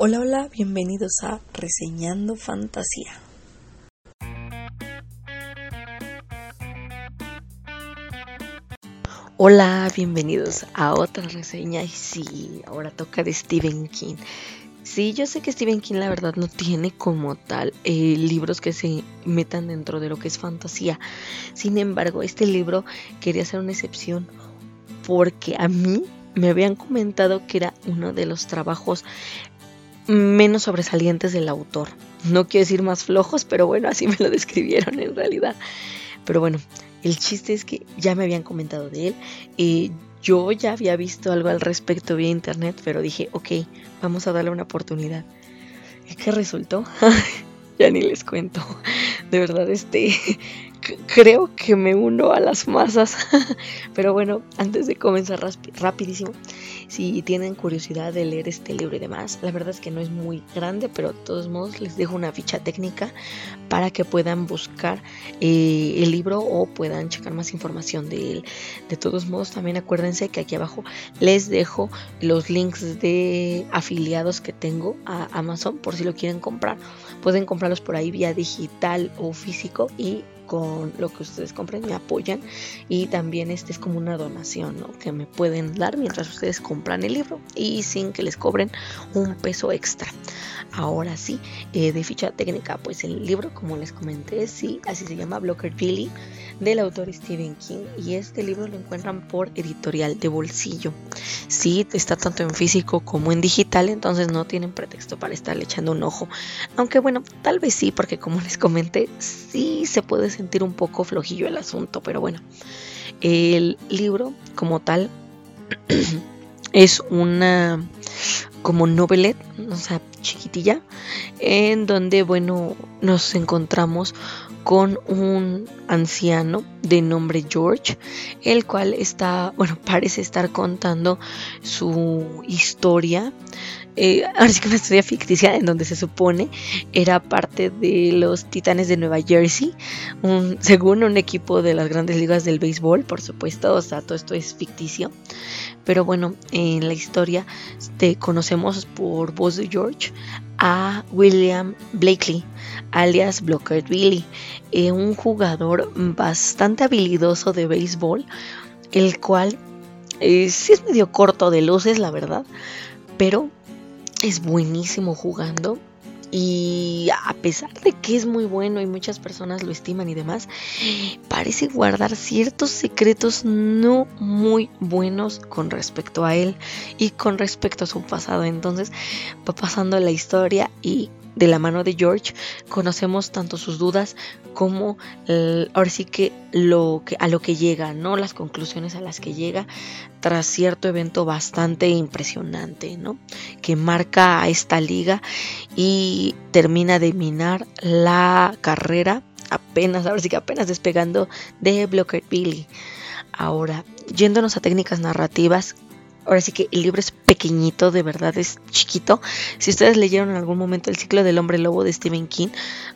Hola, hola, bienvenidos a Reseñando Fantasía. Hola, bienvenidos a otra reseña y sí, ahora toca de Stephen King. Sí, yo sé que Stephen King la verdad no tiene como tal eh, libros que se metan dentro de lo que es fantasía. Sin embargo, este libro quería ser una excepción porque a mí me habían comentado que era uno de los trabajos menos sobresalientes del autor. No quiero decir más flojos, pero bueno, así me lo describieron en realidad. Pero bueno, el chiste es que ya me habían comentado de él. y yo ya había visto algo al respecto vía internet, pero dije, ok, vamos a darle una oportunidad. ¿Y qué resultó? ya ni les cuento. De verdad, este, creo que me uno a las masas. Pero bueno, antes de comenzar rapidísimo, si tienen curiosidad de leer este libro y demás, la verdad es que no es muy grande, pero de todos modos les dejo una ficha técnica para que puedan buscar eh, el libro o puedan checar más información de él. De todos modos, también acuérdense que aquí abajo les dejo los links de afiliados que tengo a Amazon por si lo quieren comprar. Pueden comprarlos por ahí vía digital o físico y con lo que ustedes compren me apoyan y también este es como una donación que me pueden dar mientras ustedes compran el libro y sin que les cobren un peso extra. Ahora sí, eh, de ficha técnica, pues el libro, como les comenté, sí, así se llama Blocker Billy, del autor Stephen King. Y este libro lo encuentran por editorial de bolsillo. Sí, está tanto en físico como en digital, entonces no tienen pretexto para estarle echando un ojo. Aunque bueno, tal vez sí, porque como les comenté, sí se puede sentir un poco flojillo el asunto, pero bueno, el libro como tal es una como novelet, o sea, chiquitilla, en donde, bueno, nos encontramos con un anciano de nombre George, el cual está, bueno, parece estar contando su historia. Eh, ahora sí que una historia ficticia en donde se supone era parte de los Titanes de Nueva Jersey, según un equipo de las grandes ligas del béisbol, por supuesto, o sea, todo esto es ficticio. Pero bueno, en la historia te conocemos por voz de George a William Blakely, alias Blocker Billy, eh, un jugador bastante habilidoso de béisbol, el cual eh, sí es medio corto de luces, la verdad, pero es buenísimo jugando y a pesar de que es muy bueno y muchas personas lo estiman y demás, parece guardar ciertos secretos no muy buenos con respecto a él y con respecto a su pasado. Entonces va pasando la historia y de la mano de George conocemos tanto sus dudas como ahora sí que lo que a lo que llega, ¿no? Las conclusiones a las que llega tras cierto evento bastante impresionante, ¿no? Que marca a esta liga y termina de minar la carrera apenas, ahora sí que apenas despegando de Blocker Billy. Ahora, yéndonos a técnicas narrativas, ahora sí que el libro es pequeñito, de verdad es chiquito. Si ustedes leyeron en algún momento el ciclo del hombre lobo de Stephen King,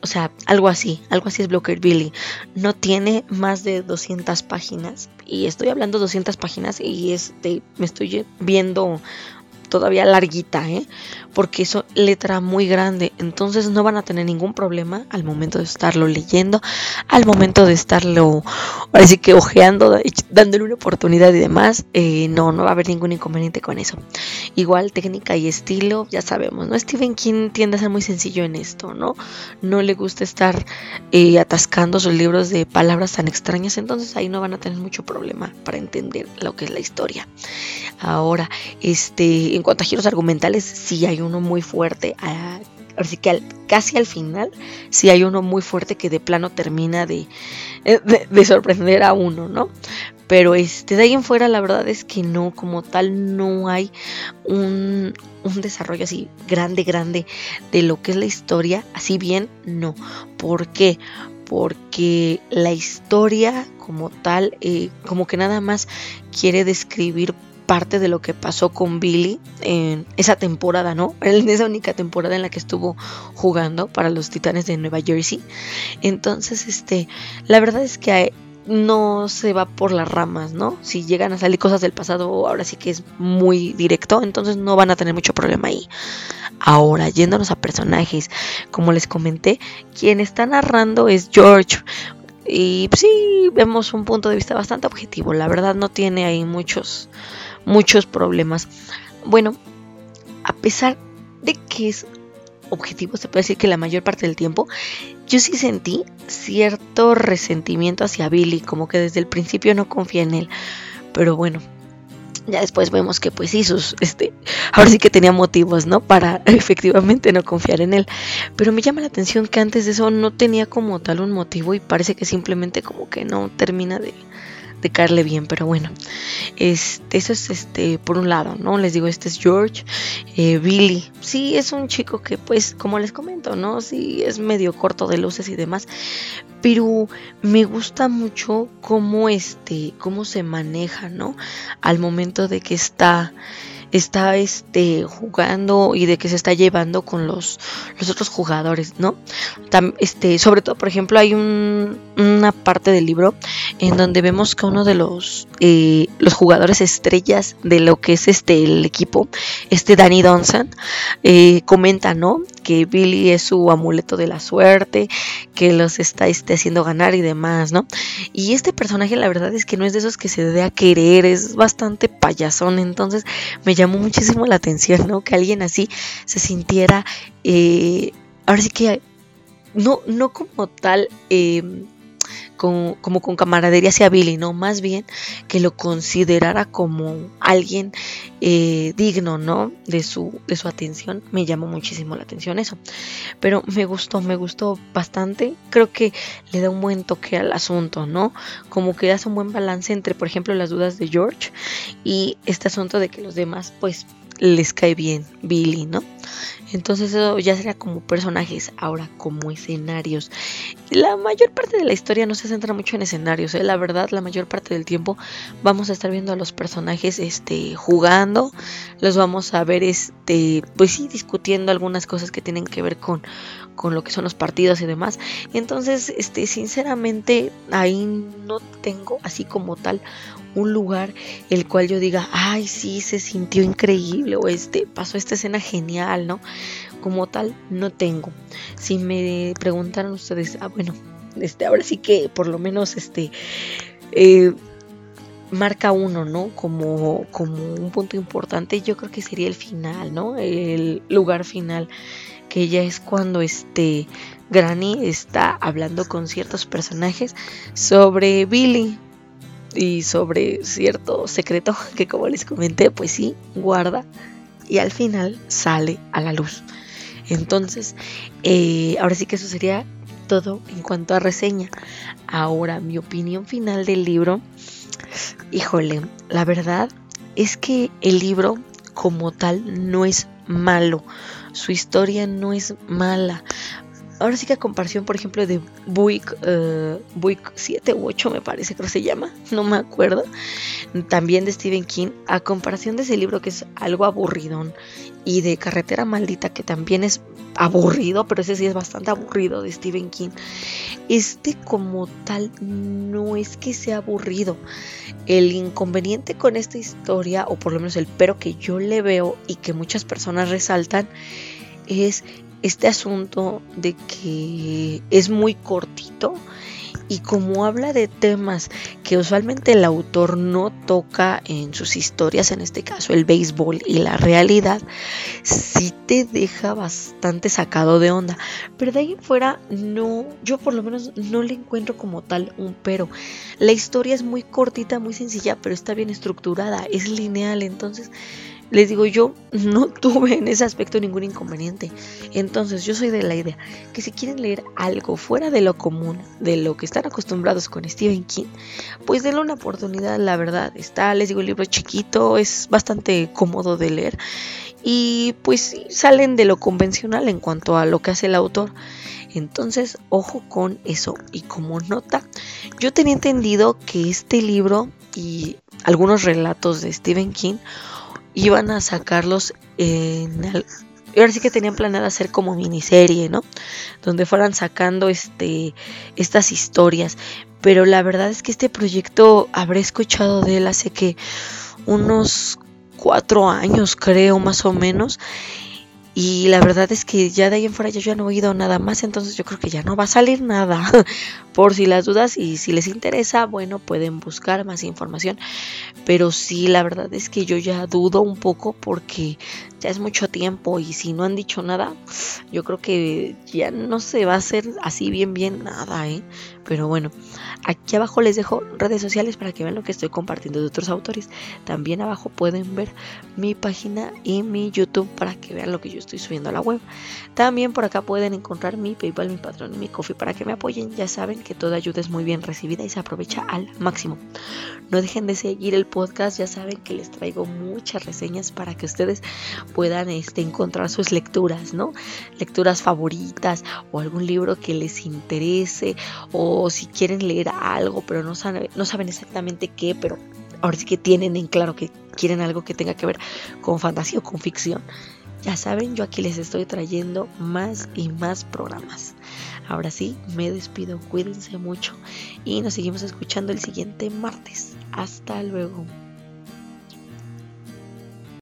o sea, algo así, algo así es Billy. No tiene más de 200 páginas. Y estoy hablando de 200 páginas y este, me estoy viendo todavía larguita, ¿eh? porque es letra muy grande, entonces no van a tener ningún problema al momento de estarlo leyendo, al momento de estarlo, así que ojeando, dándole una oportunidad y demás, eh, no, no va a haber ningún inconveniente con eso. Igual técnica y estilo, ya sabemos, ¿no? Stephen King tiende a ser muy sencillo en esto, ¿no? No le gusta estar eh, atascando sus libros de palabras tan extrañas, entonces ahí no van a tener mucho problema para entender lo que es la historia. Ahora, este, en cuanto a giros argumentales, sí hay uno muy fuerte. Así que casi al final, sí hay uno muy fuerte que de plano termina de, eh, de, sorprender a uno, ¿no? Pero este, de ahí en fuera, la verdad es que no, como tal, no hay un, un desarrollo así grande, grande de lo que es la historia. Así bien, no. ¿Por qué? porque la historia como tal, eh, como que nada más quiere describir parte de lo que pasó con Billy en esa temporada, ¿no? En esa única temporada en la que estuvo jugando para los Titanes de Nueva Jersey. Entonces, este, la verdad es que no se va por las ramas, ¿no? Si llegan a salir cosas del pasado, ahora sí que es muy directo, entonces no van a tener mucho problema ahí. Ahora, yéndonos a personajes, como les comenté, quien está narrando es George. Y pues, sí, vemos un punto de vista bastante objetivo. La verdad no tiene ahí muchos, muchos problemas. Bueno, a pesar de que es objetivo, se puede decir que la mayor parte del tiempo, yo sí sentí cierto resentimiento hacia Billy, como que desde el principio no confía en él. Pero bueno, ya después vemos que pues sí, sus, este, ahora sí que tenía motivos, ¿no? Para efectivamente no confiar en él. Pero me llama la atención que antes de eso no tenía como tal un motivo y parece que simplemente como que no termina de, de caerle bien, pero bueno, este, eso es este, por un lado, ¿no? Les digo, este es George, eh, Billy, sí, es un chico que pues, como les comento, ¿no? Sí, es medio corto de luces y demás, pero me gusta mucho cómo este, cómo se maneja, ¿no? Al momento de que está está este jugando y de que se está llevando con los, los otros jugadores, ¿no? este, sobre todo, por ejemplo, hay una parte del libro en donde vemos que uno de los, eh, los jugadores estrellas de lo que es este el equipo, este Danny Donson, eh, comenta, ¿no? Que Billy es su amuleto de la suerte, que los está este, haciendo ganar y demás, ¿no? Y este personaje, la verdad es que no es de esos que se dé a querer, es bastante payasón, entonces me llamó muchísimo la atención, ¿no? Que alguien así se sintiera, eh, ahora sí que, no, no como tal, eh, como con camaradería hacia Billy, no, más bien que lo considerara como alguien eh, digno, ¿no? De su, de su atención. Me llamó muchísimo la atención eso. Pero me gustó, me gustó bastante. Creo que le da un buen toque al asunto, ¿no? Como que hace un buen balance entre, por ejemplo, las dudas de George y este asunto de que los demás, pues, les cae bien Billy, ¿no? Entonces eso ya sería como personajes, ahora como escenarios. La mayor parte de la historia no se centra mucho en escenarios, ¿eh? la verdad la mayor parte del tiempo vamos a estar viendo a los personajes este, jugando, los vamos a ver este, pues sí, discutiendo algunas cosas que tienen que ver con, con lo que son los partidos y demás. Entonces, este, sinceramente ahí no tengo así como tal un lugar el cual yo diga, ay, sí, se sintió increíble o este, pasó esta escena genial, ¿no? Como tal, no tengo. Si me preguntaron ustedes, ah, bueno, este, ahora sí que por lo menos este, eh, marca uno, ¿no? Como, como un punto importante, yo creo que sería el final, ¿no? El lugar final, que ya es cuando este Granny está hablando con ciertos personajes sobre Billy, y sobre cierto secreto que como les comenté, pues sí, guarda y al final sale a la luz. Entonces, eh, ahora sí que eso sería todo en cuanto a reseña. Ahora, mi opinión final del libro, híjole, la verdad es que el libro como tal no es malo, su historia no es mala ahora sí que a comparación, por ejemplo, de Buick, uh, Buick 7 u 8 me parece que se llama, no me acuerdo, también de Stephen King, a comparación de ese libro que es algo aburridón y de Carretera Maldita que también es aburrido, pero ese sí es bastante aburrido de Stephen King, este como tal no es que sea aburrido. El inconveniente con esta historia, o por lo menos el pero que yo le veo y que muchas personas resaltan, es este asunto de que es muy cortito y como habla de temas que usualmente el autor no toca en sus historias, en este caso el béisbol y la realidad, sí te deja bastante sacado de onda. Pero de ahí en fuera, no, yo por lo menos no le encuentro como tal un pero. La historia es muy cortita, muy sencilla, pero está bien estructurada, es lineal, entonces les digo, yo no tuve en ese aspecto ningún inconveniente. Entonces yo soy de la idea que si quieren leer algo fuera de lo común, de lo que están acostumbrados con Stephen King, pues denle una oportunidad, la verdad. Está, les digo, el libro chiquito, es bastante cómodo de leer. Y pues salen de lo convencional en cuanto a lo que hace el autor. Entonces, ojo con eso. Y como nota, yo tenía entendido que este libro y algunos relatos de Stephen King iban a sacarlos en el, ahora sí que tenían planeado hacer como miniserie, ¿no? Donde fueran sacando este estas historias, pero la verdad es que este proyecto habré escuchado de él hace que unos cuatro años creo más o menos Y la verdad es que ya de ahí en fuera yo ya no he oído nada más, entonces yo creo que ya no va a salir nada. Por si las dudas y si les interesa, bueno, pueden buscar más información. Pero sí, la verdad es que yo ya dudo un poco porque ya es mucho tiempo y si no han dicho nada, yo creo que ya no se va a hacer así bien bien nada, ¿eh? Pero bueno, aquí abajo les dejo redes sociales para que vean lo que estoy compartiendo de otros autores. También abajo pueden ver mi página y mi YouTube para que vean lo que yo estoy subiendo a la web. También por acá pueden encontrar mi PayPal, mi Patreon y mi Coffee para que me apoyen. Ya saben que toda ayuda es muy bien recibida y se aprovecha al máximo. No dejen de seguir el podcast, ya saben que les traigo muchas reseñas para que ustedes puedan este, encontrar sus lecturas, ¿no? Lecturas favoritas o algún libro que les interese o si quieren leer algo pero no saben, no saben exactamente qué, pero ahora sí que tienen en claro que quieren algo que tenga que ver con fantasía o con ficción. Ya saben, yo aquí les estoy trayendo más y más programas. Ahora sí, me despido, cuídense mucho y nos seguimos escuchando el siguiente martes. Hasta luego.